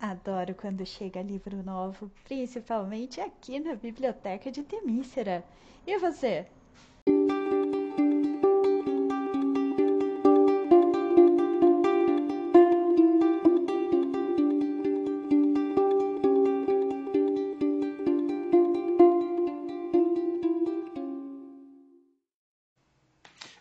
Adoro quando chega livro novo, principalmente aqui na biblioteca de Temícera. E você?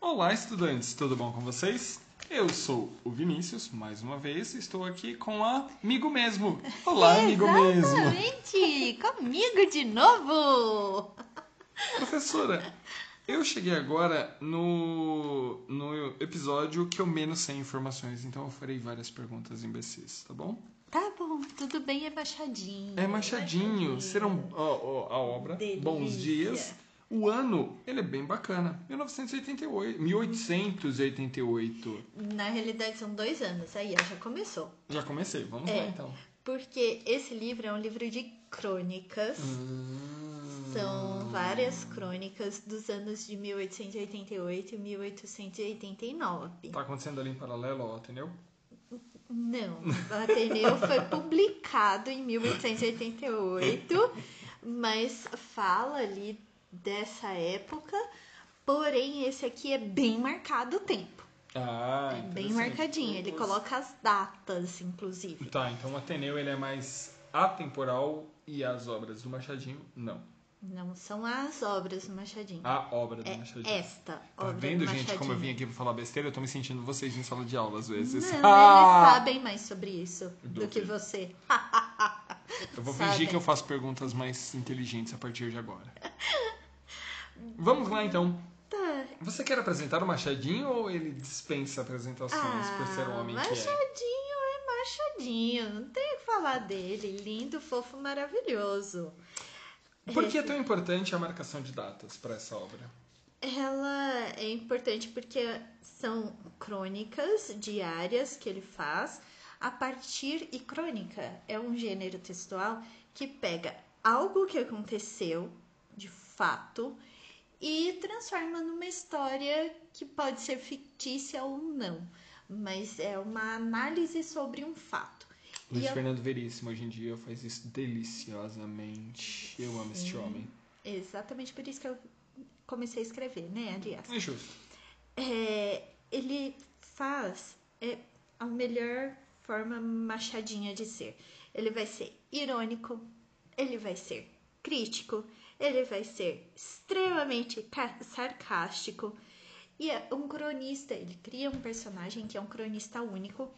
Olá, estudantes, tudo bom com vocês? Eu sou o Vinícius, mais uma vez, estou aqui com a amigo mesmo. Olá, amigo mesmo. Exatamente! Comigo de novo! Professora, eu cheguei agora no, no episódio que eu menos sei informações, então eu farei várias perguntas imbecis, tá bom? Tá bom, tudo bem, é Machadinho. É Machadinho, serão ó, ó, a obra, Delícia. Bons Dias. O ano, ele é bem bacana, 1988, 1888. Na realidade, são dois anos, aí já começou. Já comecei, vamos É. lá então. Porque esse livro é um livro de crônicas. Hum. São várias crônicas dos anos de 1888 e 1889. Tá acontecendo ali em paralelo ao Ateneu? Não, o Ateneu foi publicado em 1888, mas fala ali dessa época, porém esse aqui é bem marcado o tempo. Ah, É bem marcadinho, ele coloca as datas, inclusive. Tá, então o Ateneu ele é mais atemporal e as obras do Machadinho, não. Não são as obras do Machadinho. A obra do é Machadinho. esta Tá obra vendo, do gente, Machadinho. como eu vim aqui pra falar besteira? Eu tô me sentindo vocês em sala de aula às vezes. Não, Ah! eles sabem mais sobre isso do Do que que? você. Eu vou sabem. fingir que eu faço perguntas mais inteligentes a partir de agora. Vamos lá, então. Tá. Você quer apresentar o Machadinho ou ele dispensa apresentações por ser o homem que é? Machadinho é Machadinho, não tem o que falar dele. Lindo, fofo, maravilhoso. Por que é tão importante a marcação de datas para essa obra? Ela é importante porque são crônicas diárias que ele faz a partir. E crônica é um gênero textual que pega algo que aconteceu de fato e transforma numa história que pode ser fictícia ou não, mas é uma análise sobre um fato. Luiz eu- Fernando Veríssimo hoje em dia faz isso deliciosamente. Eu amo este homem. Exatamente por isso que eu comecei a escrever, né? Aliás. É justo. É, ele faz é, a melhor forma machadinha de ser. Ele vai ser irônico, ele vai ser crítico, ele vai ser extremamente sarcástico. E é um cronista, ele cria um personagem que é um cronista único,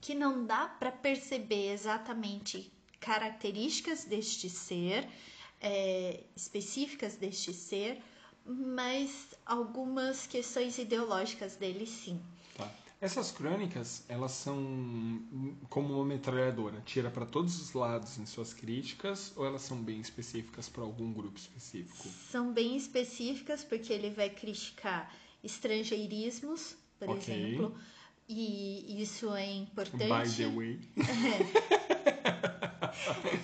que não dá para perceber exatamente características deste ser, é, específicas deste ser, mas algumas questões ideológicas dele sim. Essas crônicas, elas são como uma metralhadora, tira para todos os lados em suas críticas ou elas são bem específicas para algum grupo específico? São bem específicas porque ele vai criticar estrangeirismos, por Ok. exemplo, e isso é importante. By the way.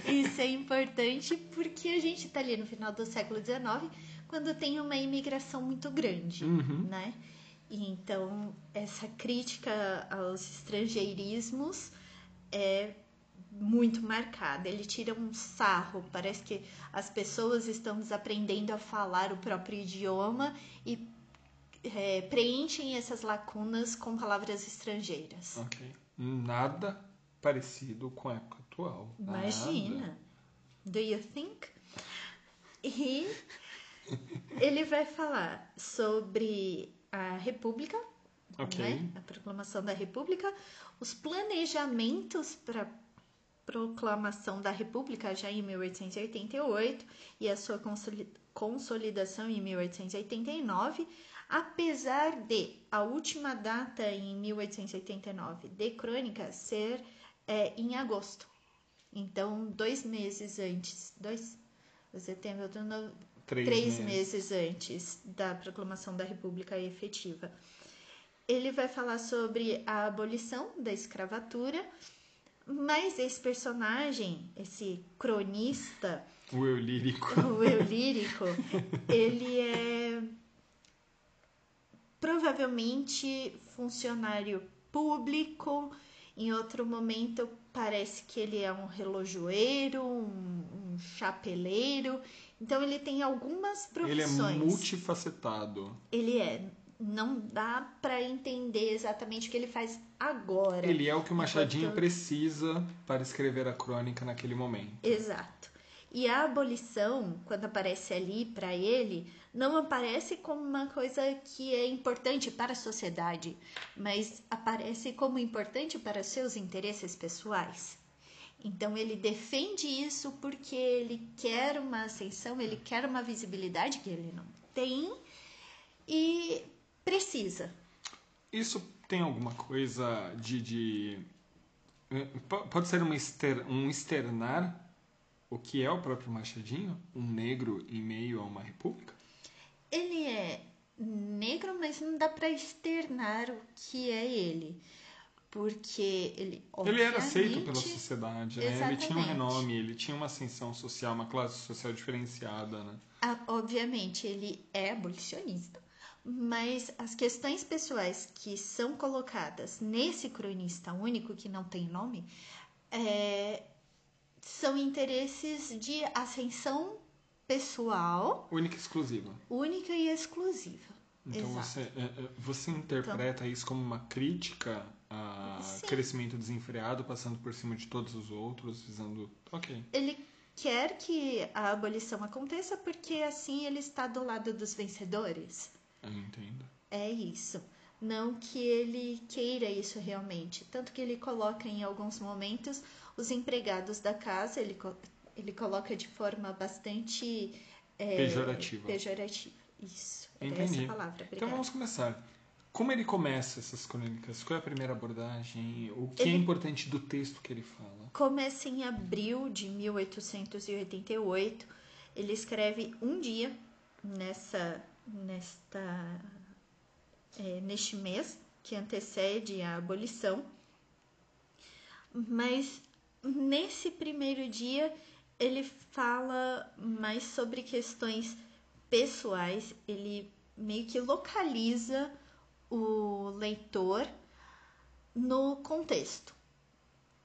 Isso é importante porque a gente está ali no final do século XIX, quando tem uma imigração muito grande, Uhum. né? E então, essa crítica aos estrangeirismos é muito marcada. Ele tira um sarro, parece que as pessoas estão desaprendendo a falar o próprio idioma e é, preenchem essas lacunas com palavras estrangeiras. Ok. Nada parecido com a época atual. Imagina. Nada. Do you think? E ele vai falar sobre a República, Ok. né? a proclamação da República, os planejamentos para proclamação da República já em 1888 e a sua consoli- consolidação em 1889, apesar de a última data em 1889 de crônica ser é, em agosto. Então, dois meses antes, dois, setembro, outubro, Três, três meses. meses antes da proclamação da República efetiva. Ele vai falar sobre a abolição da escravatura, mas esse personagem, esse cronista, O eu lírico. o eu lírico, ele é provavelmente funcionário público Em outro momento parece que ele é um relojoeiro, um, um chapeleiro. Então ele tem algumas profissões. Ele é multifacetado. Ele é. Não dá para entender exatamente o que ele faz agora. Ele é o que o Machadinho enquanto... precisa para escrever a crônica naquele momento. Exato. E a abolição, quando aparece ali para ele, não aparece como uma coisa que é importante para a sociedade, mas aparece como importante para seus interesses pessoais. Então ele defende isso porque ele quer uma ascensão, ele quer uma visibilidade que ele não tem e precisa. Isso tem alguma coisa de. de eh, pode ser exter, um externar o que é o próprio Machadinho? Um negro em meio a uma república? Ele é negro, mas não dá para externar o que é ele. Porque ele. Ele era aceito pela sociedade, né? Ele tinha um renome, ele tinha uma ascensão social, uma classe social diferenciada, né? Ah, obviamente, ele é abolicionista. Mas as questões pessoais que são colocadas nesse cronista único, que não tem nome, é, são interesses de ascensão pessoal. Única e exclusiva. Única e exclusiva. Então você, é, é, você interpreta então, isso como uma crítica a sim. crescimento desenfreado, passando por cima de todos os outros, visando. Ok. Ele quer que a abolição aconteça porque assim ele está do lado dos vencedores. Eu entendo. É isso. Não que ele queira isso realmente. Tanto que ele coloca em alguns momentos os empregados da casa, ele, ele coloca de forma bastante é, pejorativa. Pejorativa. Isso. Entendi. Essa palavra. Então vamos começar. Como ele começa essas crônicas? Qual é a primeira abordagem? O que é ele... é importante do texto que ele fala? Começa em abril de 1888. Ele escreve um dia nessa, nesta, é, neste mês que antecede a abolição. Mas nesse primeiro dia ele fala mais sobre questões pessoais, ele meio que localiza o leitor no contexto.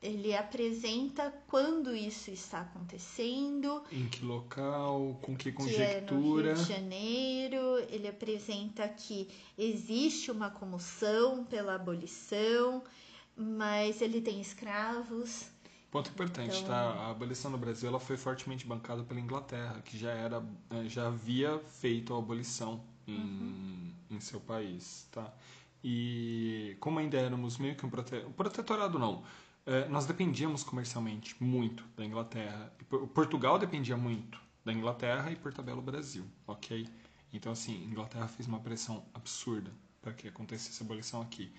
Ele apresenta quando isso está acontecendo. Em que local, com que conjectura. Que é no Rio de Janeiro. Ele apresenta que existe uma comoção pela abolição, mas ele tem escravos. Ponto importante, tá? então... tá? A abolição no Brasil ela foi fortemente bancada pela Inglaterra, que já era, eh, já havia feito a abolição em, uhum. em seu país, tá? E como ainda éramos meio que um prote... protetorado, não. É, nós dependíamos comercialmente muito da Inglaterra. Portugal dependia muito da Inglaterra e por tabela o Brasil, ok? Então, assim, a Inglaterra fez uma pressão absurda para que acontecesse a abolição aqui.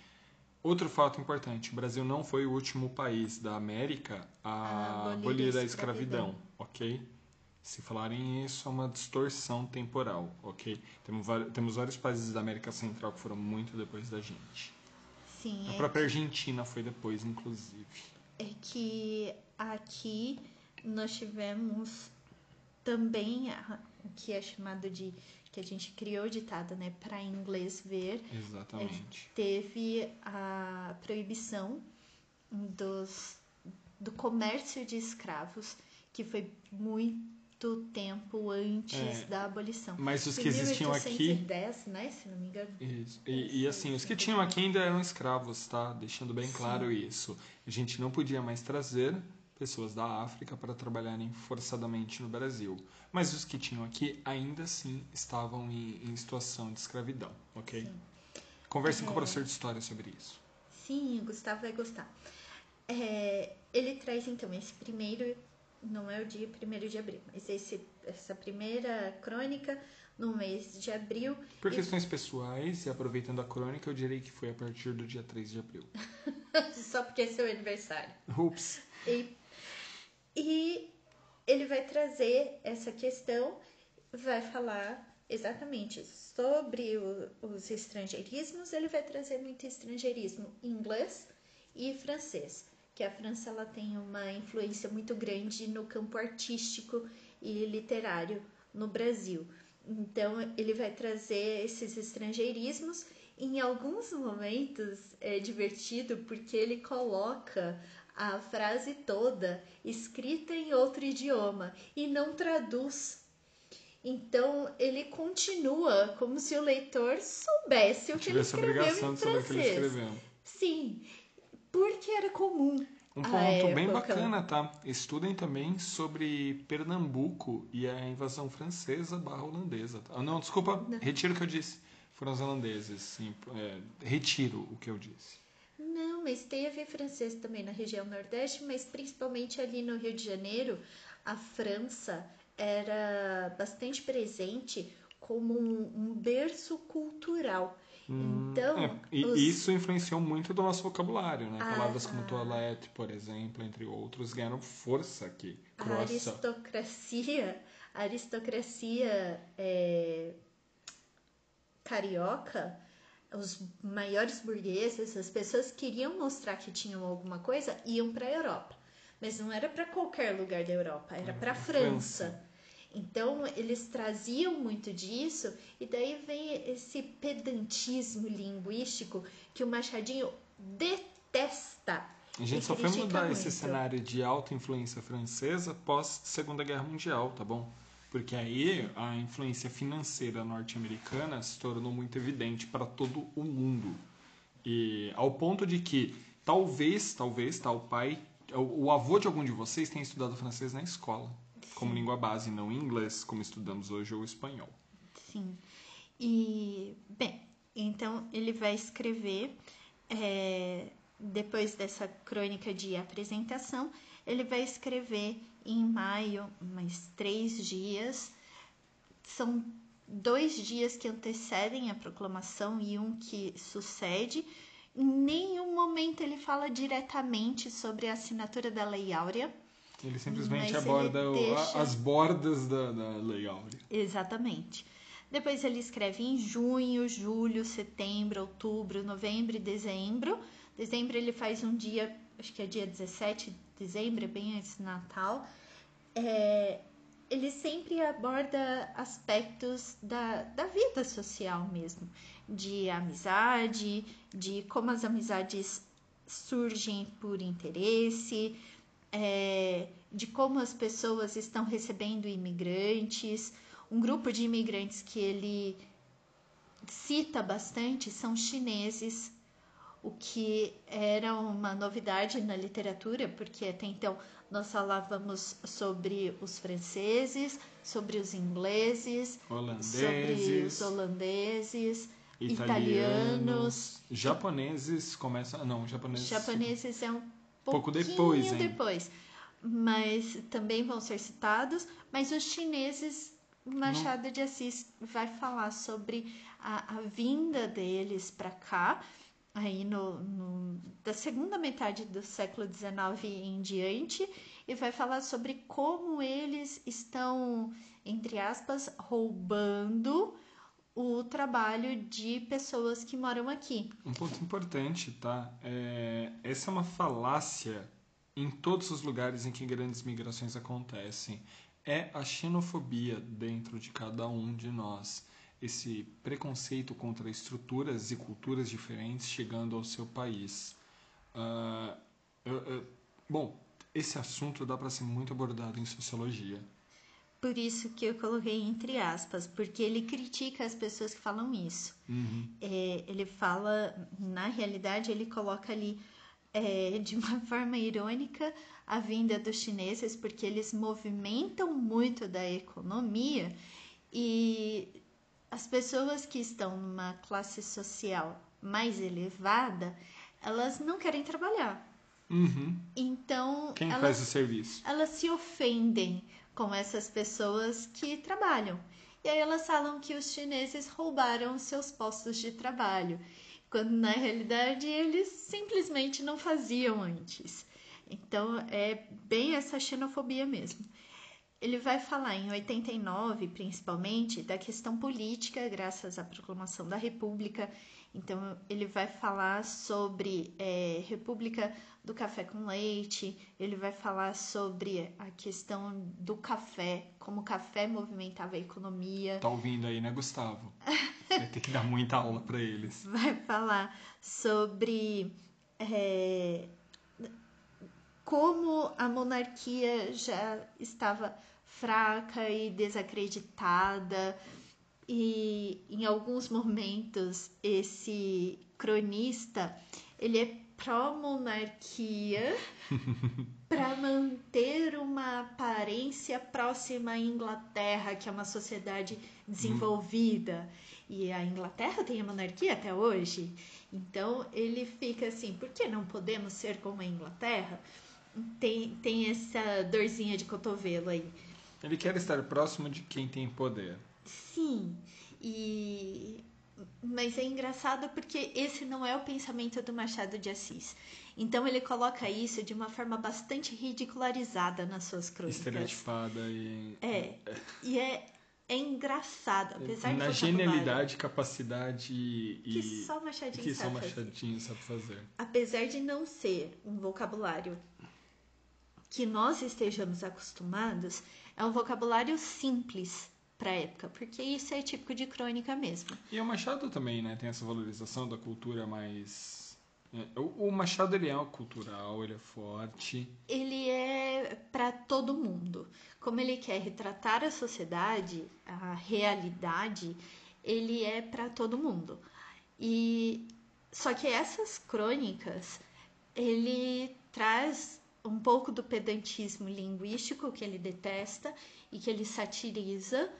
Outro fato importante: o Brasil não foi o último país da América a, abolir a escravidão, ok? Se falarem isso, é uma distorção temporal, ok? Temos, temos vários países da América Central que foram muito depois da gente. Sim. A é própria que... Argentina foi depois, inclusive. É que aqui nós tivemos também o que é chamado de que a gente criou o ditado, né, para inglês ver. Exatamente. É, teve a proibição dos, do comércio de escravos, que foi muito tempo antes é, da abolição. Mas os que existiam 1810, aqui. né, se não me engano. Isso. E, e, assim, os que tinham aqui ainda eram escravos, tá? Deixando bem claro Sim. isso. A gente não podia mais trazer pessoas da África para trabalharem forçadamente no Brasil. Mas os que tinham aqui ainda assim estavam em, em situação de escravidão, ok? Sim. Conversem é... com o professor de história sobre isso. Sim, o Gustavo vai gostar. É, ele traz então esse primeiro, não é o dia 1 de abril, mas esse, essa primeira crônica no mês de abril. Por e... questões pessoais, e aproveitando a crônica, eu direi que foi a partir do dia 3 de abril. Só porque é seu aniversário. Ups. E e ele vai trazer essa questão, vai falar exatamente sobre o, os estrangeirismos. Ele vai trazer muito estrangeirismo inglês e francês, que a França ela tem uma influência muito grande no campo artístico e literário no Brasil. Então ele vai trazer esses estrangeirismos Em alguns momentos é divertido porque ele coloca a frase toda escrita em outro idioma e não traduz. Então ele continua como se o leitor soubesse o que ele escreveu em francês. Sim, porque era comum. Um ponto bem bacana, tá? Estudem também sobre Pernambuco e a invasão francesa barra holandesa. Tá? Não, desculpa, não. retiro o que eu disse. Foram os holandeses, sim. É, retiro o que eu disse. Não, mas ver francês também na região Nordeste, mas principalmente ali no Rio de Janeiro, a França era bastante presente como um, um berço cultural. Hum, então, é, e os... isso influenciou muito do nosso vocabulário, né? Ah, Palavras como toilette, por exemplo, entre outros, ganharam força aqui. A aristocracia, a aristocracia é, carioca, os maiores burgueses, as pessoas queriam mostrar que tinham alguma coisa, iam para a Europa. Mas não era para qualquer lugar da Europa, era para a França. França. Então, eles traziam muito disso, e daí vem esse pedantismo linguístico que o Machadinho detesta. A gente só foi mudar muito. esse cenário de alta influência francesa pós Segunda Guerra Mundial, tá bom? Porque aí a influência financeira norte-americana se tornou muito evidente para todo o mundo. E ao ponto de que talvez, talvez, o pai, o, avô de algum de vocês tenha estudado francês na escola como língua base, não inglês, como estudamos hoje, ou espanhol. Sim. E, bem, então ele vai escrever, é, depois dessa crônica de apresentação, ele vai escrever em maio, mais três dias. São dois dias que antecedem a proclamação e um que sucede. Em nenhum momento ele fala diretamente sobre a assinatura da Lei Áurea ele simplesmente aborda deixa... as bordas da, da Lei Áurea. Exatamente. Depois ele escreve em junho, julho, setembro, outubro, novembro e dezembro. Dezembro ele faz um dia, acho que é dia 17 de dezembro, bem antes do Natal. É, ele sempre aborda aspectos da, da vida social mesmo, de amizade, de como as amizades surgem por interesse, é, de como as pessoas estão recebendo imigrantes. Um grupo de imigrantes que ele cita bastante são chineses, o que era uma novidade na literatura, porque até então nós falávamos sobre os franceses, sobre os ingleses, holandeses, sobre os holandeses, italianos, italianos japoneses começam, não, japoneses. Japoneses é um pouco depois, hein? depois. Mas também vão ser citados. Mas os chineses, Machado Não. de Assis vai falar sobre a, a vinda deles para cá, aí no, no, da segunda metade do século XIX em diante, e vai falar sobre como eles estão, entre aspas, roubando o trabalho de pessoas que moram aqui. Um ponto importante, tá? É, essa é uma falácia em todos os lugares em que grandes migrações acontecem. É a xenofobia dentro de cada um de nós. Esse preconceito contra estruturas e culturas diferentes chegando ao seu país. Uh, uh, uh, bom, esse assunto dá para ser muito abordado em sociologia. Por isso que eu coloquei entre aspas, porque ele critica as pessoas que falam isso. Uhum. É, ele fala, na realidade, ele coloca ali é, de uma forma irônica a vinda dos chineses, porque eles movimentam muito da economia e as pessoas que estão numa classe social mais elevada, elas não querem trabalhar. Uhum. Então. Quem elas, faz o serviço? Elas se ofendem com essas pessoas que trabalham. E aí elas falam que os chineses roubaram seus postos de trabalho, quando na realidade eles simplesmente não faziam antes. Então é bem essa xenofobia mesmo. Ele vai falar em 89, principalmente, da questão política, graças à proclamação da República. Então, ele vai falar sobre é, República do Café com Leite, ele vai falar sobre a questão do café, como o café movimentava a economia. Tá ouvindo aí, né, Gustavo? Vai ter que dar muita aula para eles. Vai falar sobre é, como a monarquia já estava fraca e desacreditada e em alguns momentos esse cronista ele é pró-monarquia para manter uma aparência próxima à Inglaterra, que é uma sociedade desenvolvida. E a Inglaterra tem a monarquia até hoje. Então ele fica assim: por que não podemos ser como a Inglaterra? Tem, tem essa dorzinha de cotovelo aí. Ele quer estar próximo de quem tem poder. Sim, e mas é engraçado porque esse não é o pensamento do Machado de Assis. Então ele coloca isso de uma forma bastante ridicularizada nas suas crônicas. Estereotipada e. É. E é, é engraçado, apesar Na genialidade, capacidade e. que só Machadinho que só sabe fazer. Machadinho sabe fazer. Apesar de não ser um vocabulário que nós estejamos acostumados, é um vocabulário simples para a época, porque isso é típico de crônica mesmo. E o Machado também, né? Tem essa valorização da cultura mais. é, O o Machado ele é cultural, ele é forte. Ele é para todo mundo. Como ele quer retratar a sociedade, a realidade, ele é para todo mundo. E só que essas crônicas, ele traz um pouco do pedantismo linguístico que ele detesta e que ele satiriza,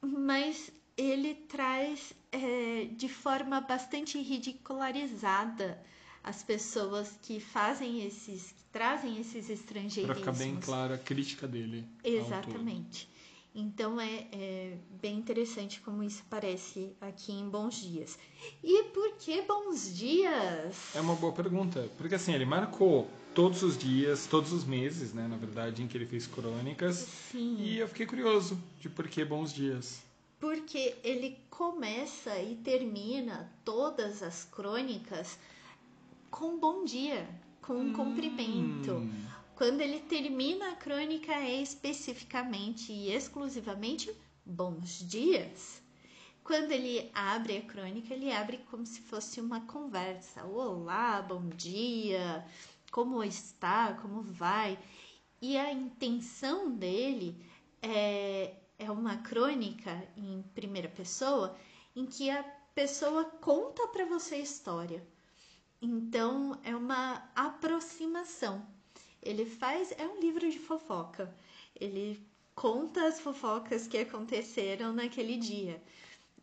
mas ele traz é, de forma bastante ridicularizada as pessoas que fazem esses, que trazem esses estrangeirismos. ficar bem clara a crítica dele. Exatamente. Então é, é bem interessante como isso aparece aqui em Bons Dias. E por que Bons Dias? É uma boa pergunta. Porque assim, ele marcou todos os dias, todos os meses, né? Na verdade, em que ele fez crônicas. Sim. E eu fiquei curioso de por que bons dias. Porque ele começa e termina todas as crônicas com bom dia, com um cumprimento. Quando ele termina a crônica é especificamente e exclusivamente bons dias. Quando ele abre a crônica, ele abre como se fosse uma conversa. Olá, bom dia, como está, como vai. E a intenção dele é, é uma crônica em primeira pessoa em que a pessoa conta para você a história. Então é uma aproximação. Ele faz é um livro de fofoca. Ele conta as fofocas que aconteceram naquele dia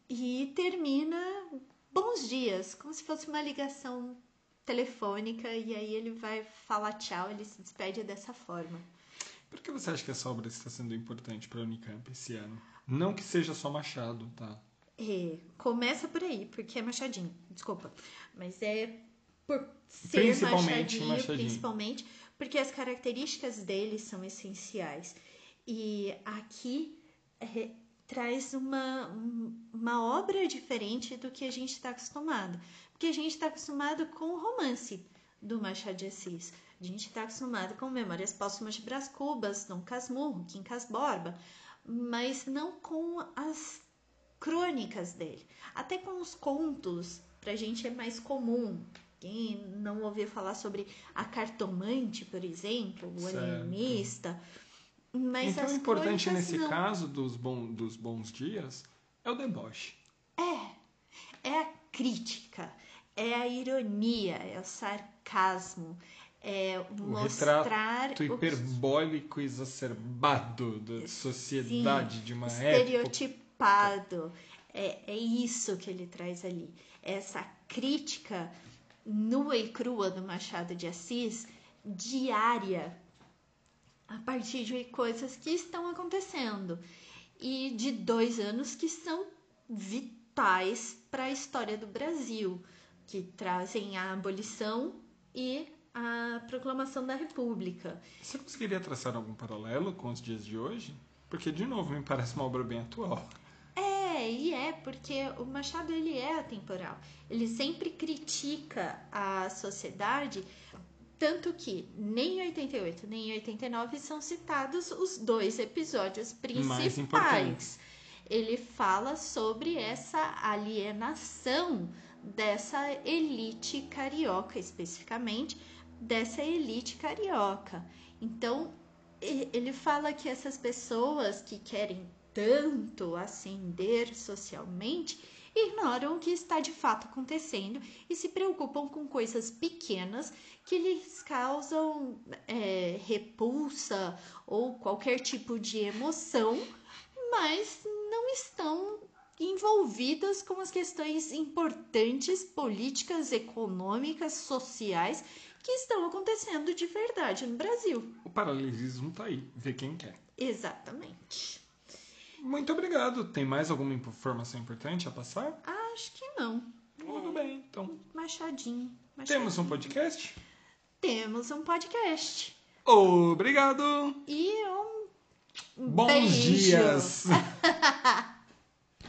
e termina bons dias, como se fosse uma ligação telefônica e aí ele vai falar tchau, ele se despede dessa forma. Por que você acha que essa obra está sendo importante para a Unicamp esse ano? Não que seja só Machado, tá? É, começa por aí, porque é Machadinho, desculpa. Mas é por ser Principalmente Machadinho, Machadinho. principalmente, porque as características dele são essenciais. E aqui é, traz uma, um- uma obra diferente do que a gente está acostumado. Porque a gente está acostumado com o romance do Machado de Assis. A gente está acostumado com Memórias Póstumas de Brás Cubas, Dom Casmurro, Quincas Borba, mas não com as crônicas dele. Até com os contos, pra gente é mais comum. Quem não ouviu falar sobre a cartomante, por exemplo, o Certo. alienista. Mas então o importante nesse não. caso dos, bom, dos bons dias é o deboche. É, é a crítica, é a ironia, é o sarcasmo, é O mostrar retrato o hiperbólico exacerbado da sociedade Sim, de uma época. estereotipado. É, é isso que ele traz ali. Essa crítica nua e crua do Machado de Assis, diária, a partir de coisas que estão acontecendo. E de dois anos que são vitais para a história do Brasil, que trazem a abolição e a proclamação da República. Você conseguiria traçar algum paralelo com os dias de hoje? Porque, de novo, me parece uma obra bem atual. É, e é, porque o Machado ele é atemporal. Ele sempre critica a sociedade, tanto que nem em 88 nem em 89 são citados os dois episódios principais. Ele fala sobre essa alienação dessa elite carioca, especificamente dessa elite carioca. Então, ele fala que essas pessoas que querem tanto ascender socialmente ignoram o que está de fato acontecendo e se preocupam com coisas pequenas que lhes causam é, repulsa ou qualquer tipo de emoção, mas não estão envolvidas com as questões importantes políticas, econômicas, sociais que estão acontecendo de verdade no Brasil. O paralelismo tá aí, vê quem quer. Exatamente. Muito obrigado. Tem mais alguma informação importante a passar? Acho que não. Tudo bem, então. Machadinho. machadinho. Temos um podcast? Temos um podcast. Obrigado! E um Bons beijo. dias!